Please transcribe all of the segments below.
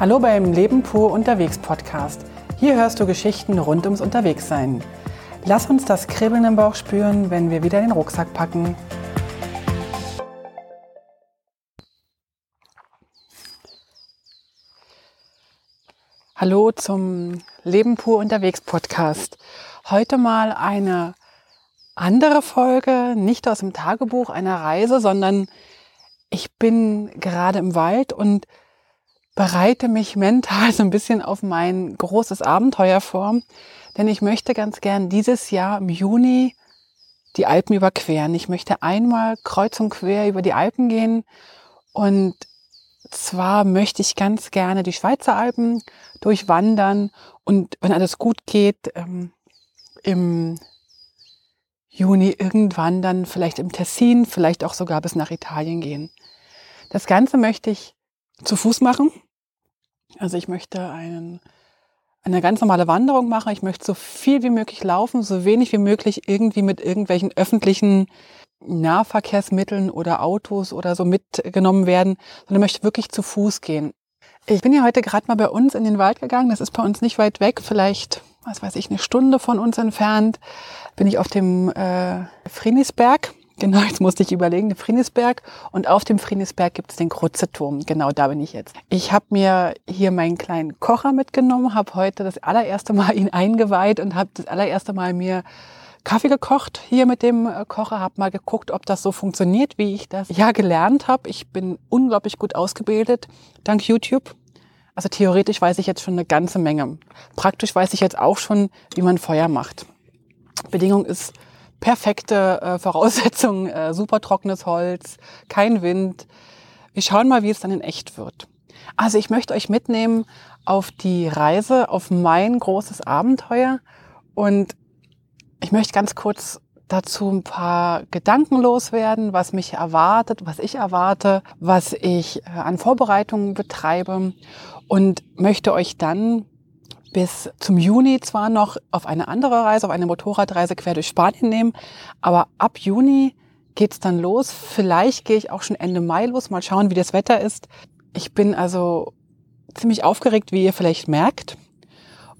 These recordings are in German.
Hallo beim Leben pur unterwegs Podcast. Hier hörst du Geschichten rund ums Unterwegssein. Lass uns das Kribbeln im Bauch spüren, wenn wir wieder den Rucksack packen. Hallo zum Leben pur unterwegs Podcast. Heute mal eine andere Folge, nicht aus dem Tagebuch einer Reise, sondern ich bin gerade im Wald und bereite mich mental so ein bisschen auf mein großes Abenteuer vor, denn ich möchte ganz gern dieses Jahr im Juni die Alpen überqueren. Ich möchte einmal kreuz und quer über die Alpen gehen und zwar möchte ich ganz gerne die Schweizer Alpen durchwandern und wenn alles gut geht, ähm, im Juni irgendwann dann vielleicht im Tessin, vielleicht auch sogar bis nach Italien gehen. Das Ganze möchte ich zu Fuß machen. Also ich möchte einen, eine ganz normale Wanderung machen. Ich möchte so viel wie möglich laufen, so wenig wie möglich irgendwie mit irgendwelchen öffentlichen Nahverkehrsmitteln oder Autos oder so mitgenommen werden, sondern möchte wirklich zu Fuß gehen. Ich bin ja heute gerade mal bei uns in den Wald gegangen. Das ist bei uns nicht weit weg, vielleicht, was weiß ich, eine Stunde von uns entfernt. Bin ich auf dem äh, Frinisberg. Genau, jetzt musste ich überlegen, den Frinisberg. Und auf dem Frinisberg gibt es den Krutzeturm. Genau, da bin ich jetzt. Ich habe mir hier meinen kleinen Kocher mitgenommen, habe heute das allererste Mal ihn eingeweiht und habe das allererste Mal mir Kaffee gekocht hier mit dem äh, Kocher, habe mal geguckt, ob das so funktioniert, wie ich das ja gelernt habe. Ich bin unglaublich gut ausgebildet, dank YouTube. Also theoretisch weiß ich jetzt schon eine ganze Menge. Praktisch weiß ich jetzt auch schon, wie man Feuer macht. Bedingung ist perfekte äh, Voraussetzung, äh, super trockenes Holz, kein Wind. Wir schauen mal, wie es dann in echt wird. Also ich möchte euch mitnehmen auf die Reise, auf mein großes Abenteuer und ich möchte ganz kurz dazu ein paar Gedanken loswerden, was mich erwartet, was ich erwarte, was ich äh, an Vorbereitungen betreibe und möchte euch dann bis zum Juni zwar noch auf eine andere Reise, auf eine Motorradreise quer durch Spanien nehmen, aber ab Juni geht's dann los. Vielleicht gehe ich auch schon Ende Mai los, mal schauen, wie das Wetter ist. Ich bin also ziemlich aufgeregt, wie ihr vielleicht merkt.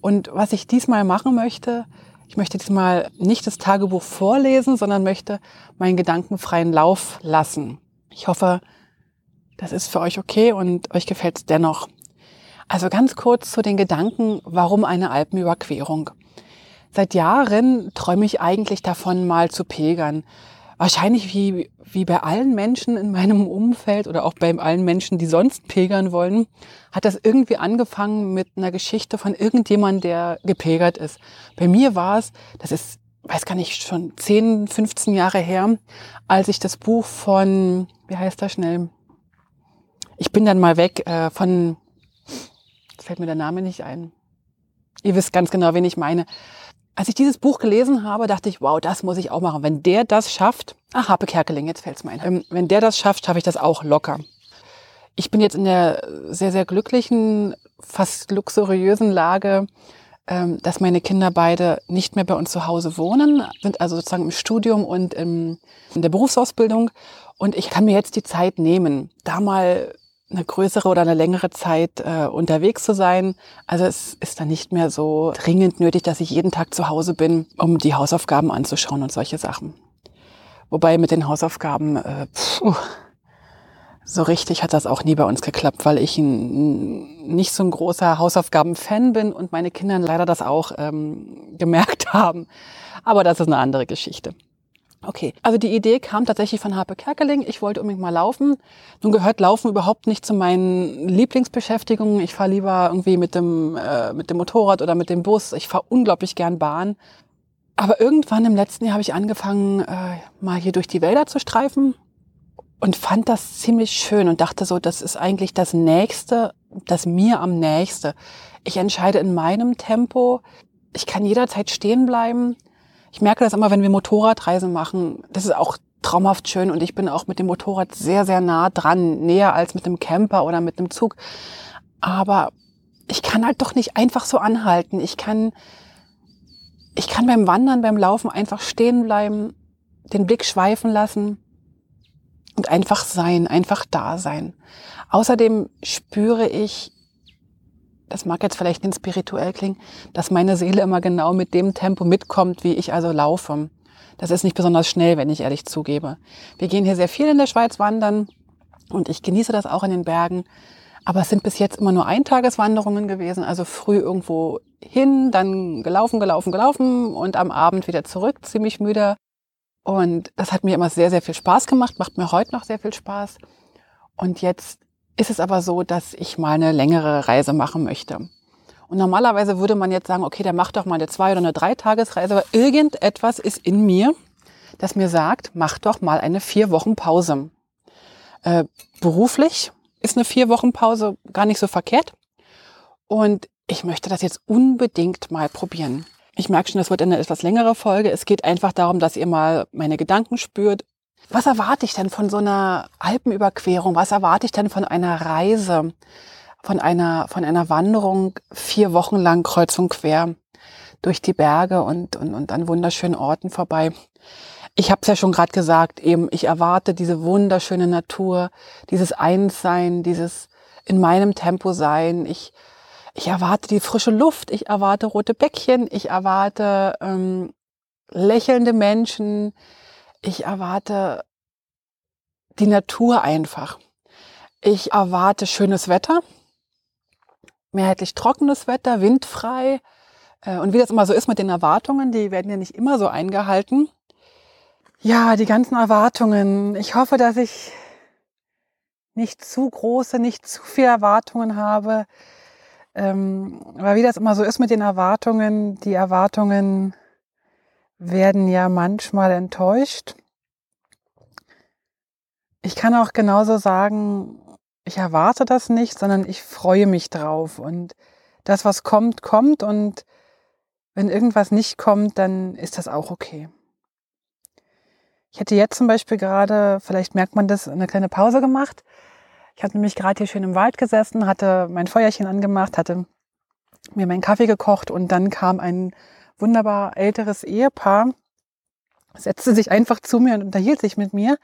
Und was ich diesmal machen möchte, ich möchte diesmal nicht das Tagebuch vorlesen, sondern möchte meinen Gedanken freien Lauf lassen. Ich hoffe, das ist für euch okay und euch gefällt es dennoch. Also ganz kurz zu den Gedanken, warum eine Alpenüberquerung. Seit Jahren träume ich eigentlich davon, mal zu pilgern. Wahrscheinlich wie, wie bei allen Menschen in meinem Umfeld oder auch bei allen Menschen, die sonst pilgern wollen, hat das irgendwie angefangen mit einer Geschichte von irgendjemandem, der gepilgert ist. Bei mir war es, das ist, weiß gar nicht, schon 10, 15 Jahre her, als ich das Buch von, wie heißt das schnell? Ich bin dann mal weg, äh, von fällt mir der Name nicht ein. Ihr wisst ganz genau, wen ich meine. Als ich dieses Buch gelesen habe, dachte ich, wow, das muss ich auch machen. Wenn der das schafft, ach, Harpe Kerkeling, jetzt fällt's mir ein. Ähm, wenn der das schafft, schaffe ich das auch locker. Ich bin jetzt in der sehr, sehr glücklichen, fast luxuriösen Lage, ähm, dass meine Kinder beide nicht mehr bei uns zu Hause wohnen, sind also sozusagen im Studium und in der Berufsausbildung. Und ich kann mir jetzt die Zeit nehmen, da mal eine größere oder eine längere Zeit äh, unterwegs zu sein. Also es ist dann nicht mehr so dringend nötig, dass ich jeden Tag zu Hause bin, um die Hausaufgaben anzuschauen und solche Sachen. Wobei mit den Hausaufgaben, äh, pfuh, so richtig hat das auch nie bei uns geklappt, weil ich ein, nicht so ein großer Hausaufgaben-Fan bin und meine Kinder leider das auch ähm, gemerkt haben. Aber das ist eine andere Geschichte. Okay, also die Idee kam tatsächlich von Harpe Kerkeling. Ich wollte unbedingt mal laufen. Nun gehört Laufen überhaupt nicht zu meinen Lieblingsbeschäftigungen. Ich fahre lieber irgendwie mit dem, äh, mit dem Motorrad oder mit dem Bus. Ich fahre unglaublich gern Bahn. Aber irgendwann im letzten Jahr habe ich angefangen, äh, mal hier durch die Wälder zu streifen und fand das ziemlich schön und dachte so, das ist eigentlich das Nächste, das mir am nächste. Ich entscheide in meinem Tempo. Ich kann jederzeit stehen bleiben ich merke das immer, wenn wir Motorradreisen machen. Das ist auch traumhaft schön und ich bin auch mit dem Motorrad sehr, sehr nah dran, näher als mit dem Camper oder mit dem Zug. Aber ich kann halt doch nicht einfach so anhalten. Ich kann, ich kann beim Wandern, beim Laufen einfach stehen bleiben, den Blick schweifen lassen und einfach sein, einfach da sein. Außerdem spüre ich das mag jetzt vielleicht nicht spirituell klingen, dass meine Seele immer genau mit dem Tempo mitkommt, wie ich also laufe. Das ist nicht besonders schnell, wenn ich ehrlich zugebe. Wir gehen hier sehr viel in der Schweiz wandern und ich genieße das auch in den Bergen. Aber es sind bis jetzt immer nur Eintageswanderungen gewesen, also früh irgendwo hin, dann gelaufen, gelaufen, gelaufen und am Abend wieder zurück, ziemlich müde. Und das hat mir immer sehr, sehr viel Spaß gemacht, macht mir heute noch sehr viel Spaß. Und jetzt ist es aber so, dass ich mal eine längere Reise machen möchte. Und normalerweise würde man jetzt sagen, okay, der macht doch mal eine zwei- oder eine dreitagesreise, aber irgendetwas ist in mir, das mir sagt, mach doch mal eine vier Wochen Pause. Äh, beruflich ist eine vier Wochen Pause gar nicht so verkehrt. Und ich möchte das jetzt unbedingt mal probieren. Ich merke schon, das wird eine etwas längere Folge. Es geht einfach darum, dass ihr mal meine Gedanken spürt. Was erwarte ich denn von so einer Alpenüberquerung? Was erwarte ich denn von einer Reise? Von einer, von einer Wanderung vier Wochen lang kreuz und quer durch die Berge und, und, und an wunderschönen Orten vorbei. Ich habe es ja schon gerade gesagt, eben ich erwarte diese wunderschöne Natur, dieses Einssein, dieses in meinem Tempo sein. Ich, ich erwarte die frische Luft, ich erwarte rote Bäckchen, ich erwarte ähm, lächelnde Menschen, ich erwarte die Natur einfach. Ich erwarte schönes Wetter, mehrheitlich trockenes Wetter, windfrei. Äh, und wie das immer so ist mit den Erwartungen, die werden ja nicht immer so eingehalten. Ja, die ganzen Erwartungen. Ich hoffe, dass ich nicht zu große, nicht zu viele Erwartungen habe. Ähm, aber wie das immer so ist mit den Erwartungen, die Erwartungen werden ja manchmal enttäuscht. Ich kann auch genauso sagen, ich erwarte das nicht, sondern ich freue mich drauf. Und das, was kommt, kommt. Und wenn irgendwas nicht kommt, dann ist das auch okay. Ich hätte jetzt zum Beispiel gerade, vielleicht merkt man das, eine kleine Pause gemacht. Ich habe nämlich gerade hier schön im Wald gesessen, hatte mein Feuerchen angemacht, hatte mir meinen Kaffee gekocht und dann kam ein wunderbar älteres Ehepaar, setzte sich einfach zu mir und unterhielt sich mit mir,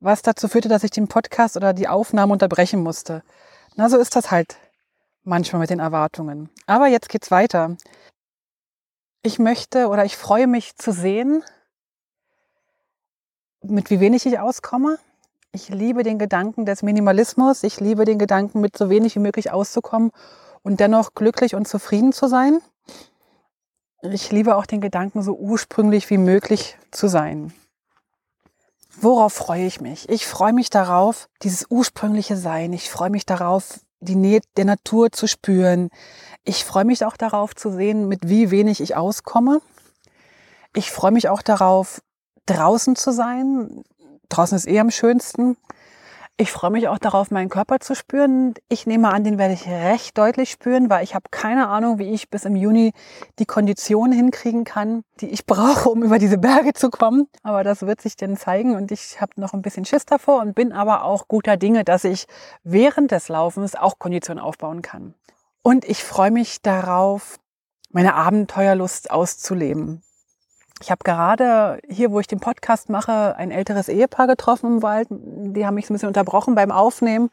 was dazu führte, dass ich den Podcast oder die Aufnahme unterbrechen musste. Na, so ist das halt manchmal mit den Erwartungen. Aber jetzt geht's weiter. Ich möchte oder ich freue mich zu sehen, mit wie wenig ich auskomme. Ich liebe den Gedanken des Minimalismus. Ich liebe den Gedanken, mit so wenig wie möglich auszukommen und dennoch glücklich und zufrieden zu sein. Ich liebe auch den Gedanken, so ursprünglich wie möglich zu sein. Worauf freue ich mich? Ich freue mich darauf, dieses ursprüngliche Sein. Ich freue mich darauf, die Nähe der Natur zu spüren. Ich freue mich auch darauf zu sehen, mit wie wenig ich auskomme. Ich freue mich auch darauf, draußen zu sein. Draußen ist eh am schönsten. Ich freue mich auch darauf, meinen Körper zu spüren. Ich nehme an, den werde ich recht deutlich spüren, weil ich habe keine Ahnung, wie ich bis im Juni die Kondition hinkriegen kann, die ich brauche, um über diese Berge zu kommen. Aber das wird sich dann zeigen und ich habe noch ein bisschen Schiss davor und bin aber auch guter Dinge, dass ich während des Laufens auch Kondition aufbauen kann. Und ich freue mich darauf, meine Abenteuerlust auszuleben. Ich habe gerade hier, wo ich den Podcast mache, ein älteres Ehepaar getroffen im Wald. Die haben mich ein bisschen unterbrochen beim Aufnehmen.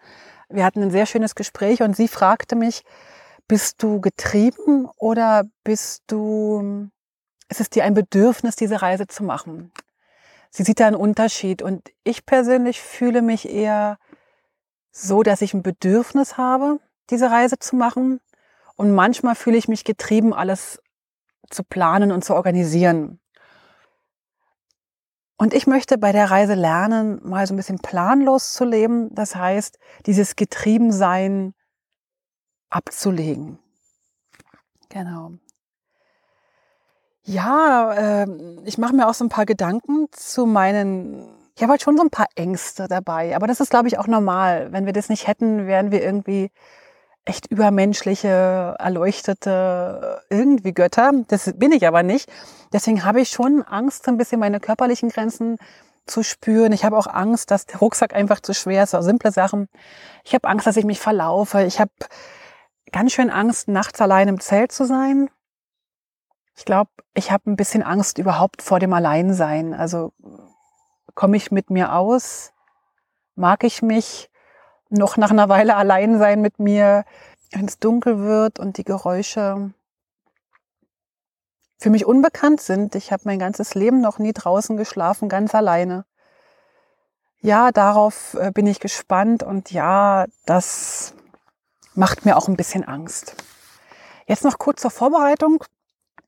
Wir hatten ein sehr schönes Gespräch und sie fragte mich, bist du getrieben oder bist du, ist es dir ein Bedürfnis, diese Reise zu machen? Sie sieht da einen Unterschied und ich persönlich fühle mich eher so, dass ich ein Bedürfnis habe, diese Reise zu machen. Und manchmal fühle ich mich getrieben, alles zu planen und zu organisieren. Und ich möchte bei der Reise lernen, mal so ein bisschen planlos zu leben. Das heißt, dieses Getriebensein abzulegen. Genau. Ja, äh, ich mache mir auch so ein paar Gedanken zu meinen. Ich habe halt schon so ein paar Ängste dabei, aber das ist, glaube ich, auch normal. Wenn wir das nicht hätten, wären wir irgendwie echt übermenschliche, erleuchtete, irgendwie Götter. Das bin ich aber nicht. Deswegen habe ich schon Angst, ein bisschen meine körperlichen Grenzen zu spüren. Ich habe auch Angst, dass der Rucksack einfach zu schwer ist, so simple Sachen. Ich habe Angst, dass ich mich verlaufe. Ich habe ganz schön Angst, nachts allein im Zelt zu sein. Ich glaube, ich habe ein bisschen Angst überhaupt vor dem Alleinsein. Also komme ich mit mir aus? Mag ich mich? Noch nach einer Weile allein sein mit mir. wenn es dunkel wird und die Geräusche für mich unbekannt sind. Ich habe mein ganzes Leben noch nie draußen geschlafen, ganz alleine. Ja, darauf äh, bin ich gespannt und ja, das macht mir auch ein bisschen Angst. Jetzt noch kurz zur Vorbereitung.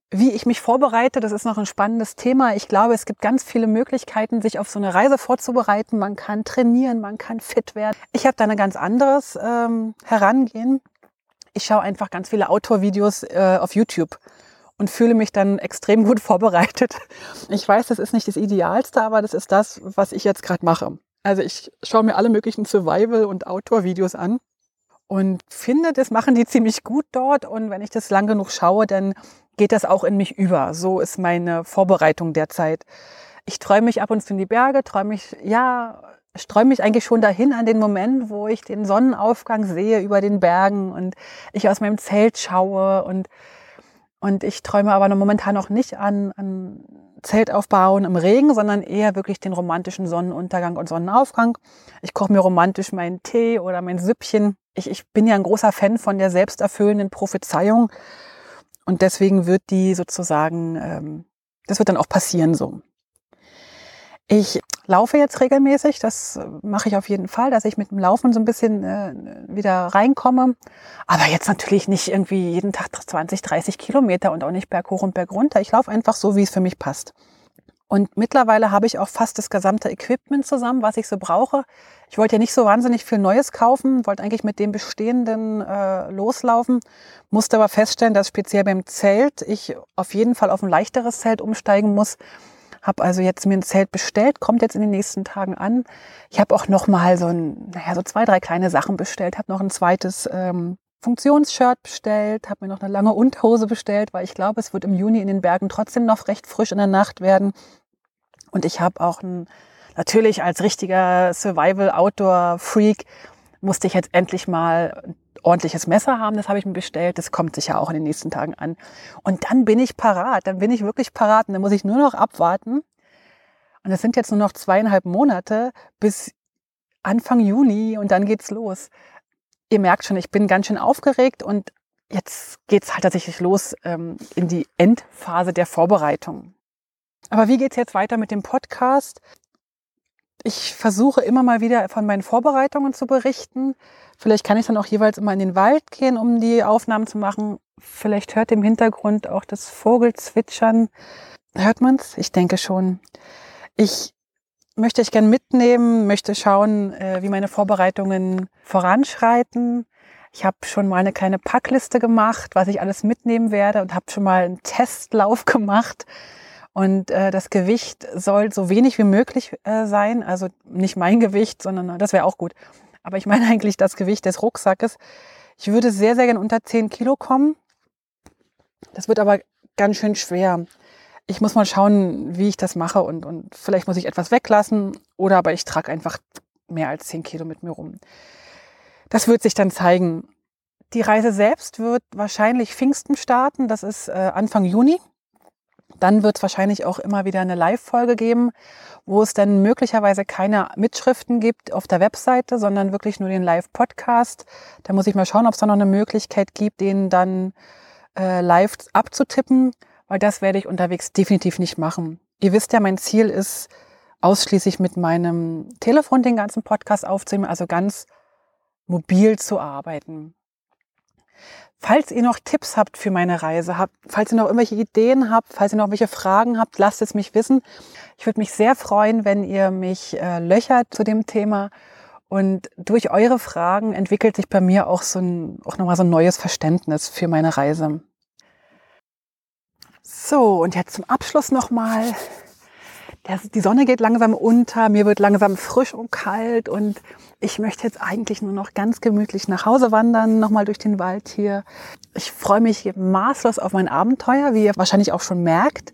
Wie ich mich vorbereite, das ist noch ein spannendes Thema. Ich glaube, es gibt ganz viele Möglichkeiten, sich auf so eine Reise vorzubereiten. Man kann trainieren, man kann fit werden. Ich habe da ein ganz anderes ähm, Herangehen. Ich schaue einfach ganz viele Outdoor-Videos äh, auf YouTube und fühle mich dann extrem gut vorbereitet. Ich weiß, das ist nicht das Idealste, aber das ist das, was ich jetzt gerade mache. Also ich schaue mir alle möglichen Survival- und Outdoor-Videos an und finde, das machen die ziemlich gut dort. Und wenn ich das lang genug schaue, dann geht das auch in mich über. So ist meine Vorbereitung derzeit. Ich träume mich ab und zu in die Berge, träume mich, ja, ich träume mich eigentlich schon dahin an den Moment, wo ich den Sonnenaufgang sehe über den Bergen und ich aus meinem Zelt schaue und, und ich träume aber momentan noch nicht an, an Zelt aufbauen im Regen, sondern eher wirklich den romantischen Sonnenuntergang und Sonnenaufgang. Ich koche mir romantisch meinen Tee oder mein Süppchen. Ich, ich bin ja ein großer Fan von der selbsterfüllenden Prophezeiung. Und deswegen wird die sozusagen, ähm, das wird dann auch passieren so. Ich laufe jetzt regelmäßig, das mache ich auf jeden Fall, dass ich mit dem Laufen so ein bisschen äh, wieder reinkomme. Aber jetzt natürlich nicht irgendwie jeden Tag 20, 30 Kilometer und auch nicht berghoch und bergunter. Ich laufe einfach so, wie es für mich passt. Und mittlerweile habe ich auch fast das gesamte Equipment zusammen, was ich so brauche. Ich wollte ja nicht so wahnsinnig viel Neues kaufen, wollte eigentlich mit dem Bestehenden äh, loslaufen, musste aber feststellen, dass speziell beim Zelt ich auf jeden Fall auf ein leichteres Zelt umsteigen muss. Habe also jetzt mir ein Zelt bestellt, kommt jetzt in den nächsten Tagen an. Ich habe auch noch mal so ein, naja, so zwei, drei kleine Sachen bestellt. Habe noch ein zweites ähm, Funktionsshirt bestellt, habe mir noch eine lange Unterhose bestellt, weil ich glaube, es wird im Juni in den Bergen trotzdem noch recht frisch in der Nacht werden. Und ich habe auch ein, natürlich als richtiger Survival-Outdoor-Freak musste ich jetzt endlich mal ein ordentliches Messer haben. Das habe ich mir bestellt. Das kommt sicher auch in den nächsten Tagen an. Und dann bin ich parat. Dann bin ich wirklich parat. Und dann muss ich nur noch abwarten. Und es sind jetzt nur noch zweieinhalb Monate bis Anfang Juni und dann geht's los ihr merkt schon, ich bin ganz schön aufgeregt und jetzt geht's halt tatsächlich los ähm, in die Endphase der Vorbereitung. Aber wie geht's jetzt weiter mit dem Podcast? Ich versuche immer mal wieder von meinen Vorbereitungen zu berichten. Vielleicht kann ich dann auch jeweils immer in den Wald gehen, um die Aufnahmen zu machen. Vielleicht hört im Hintergrund auch das Vogelzwitschern. Hört man's? Ich denke schon. Ich möchte ich gern mitnehmen, möchte schauen, äh, wie meine Vorbereitungen voranschreiten. Ich habe schon mal eine kleine Packliste gemacht, was ich alles mitnehmen werde und habe schon mal einen Testlauf gemacht. Und äh, das Gewicht soll so wenig wie möglich äh, sein. Also nicht mein Gewicht, sondern das wäre auch gut. Aber ich meine eigentlich das Gewicht des Rucksackes. Ich würde sehr, sehr gern unter 10 Kilo kommen. Das wird aber ganz schön schwer ich muss mal schauen, wie ich das mache und, und vielleicht muss ich etwas weglassen oder aber ich trage einfach mehr als 10 Kilo mit mir rum. Das wird sich dann zeigen. Die Reise selbst wird wahrscheinlich Pfingsten starten, das ist äh, Anfang Juni. Dann wird es wahrscheinlich auch immer wieder eine Live-Folge geben, wo es dann möglicherweise keine Mitschriften gibt auf der Webseite, sondern wirklich nur den Live-Podcast. Da muss ich mal schauen, ob es da noch eine Möglichkeit gibt, den dann äh, live abzutippen weil das werde ich unterwegs definitiv nicht machen. Ihr wisst ja, mein Ziel ist, ausschließlich mit meinem Telefon den ganzen Podcast aufzunehmen, also ganz mobil zu arbeiten. Falls ihr noch Tipps habt für meine Reise, habt, falls ihr noch irgendwelche Ideen habt, falls ihr noch welche Fragen habt, lasst es mich wissen. Ich würde mich sehr freuen, wenn ihr mich äh, löchert zu dem Thema. Und durch eure Fragen entwickelt sich bei mir auch so ein, auch nochmal so ein neues Verständnis für meine Reise. So, und jetzt zum Abschluss nochmal. Die Sonne geht langsam unter, mir wird langsam frisch und kalt und ich möchte jetzt eigentlich nur noch ganz gemütlich nach Hause wandern, nochmal durch den Wald hier. Ich freue mich maßlos auf mein Abenteuer, wie ihr wahrscheinlich auch schon merkt.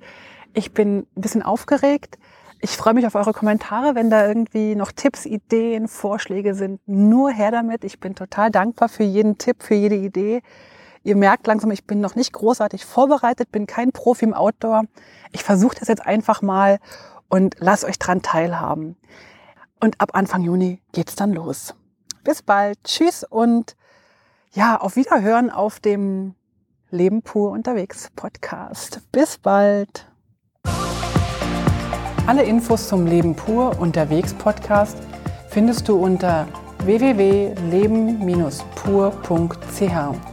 Ich bin ein bisschen aufgeregt. Ich freue mich auf eure Kommentare, wenn da irgendwie noch Tipps, Ideen, Vorschläge sind. Nur her damit. Ich bin total dankbar für jeden Tipp, für jede Idee. Ihr merkt langsam, ich bin noch nicht großartig vorbereitet, bin kein Profi im Outdoor. Ich versuche das jetzt einfach mal und lasst euch dran teilhaben. Und ab Anfang Juni geht's dann los. Bis bald. Tschüss und ja, auf Wiederhören auf dem Leben pur unterwegs Podcast. Bis bald. Alle Infos zum Leben pur unterwegs Podcast findest du unter www.leben-pur.ch.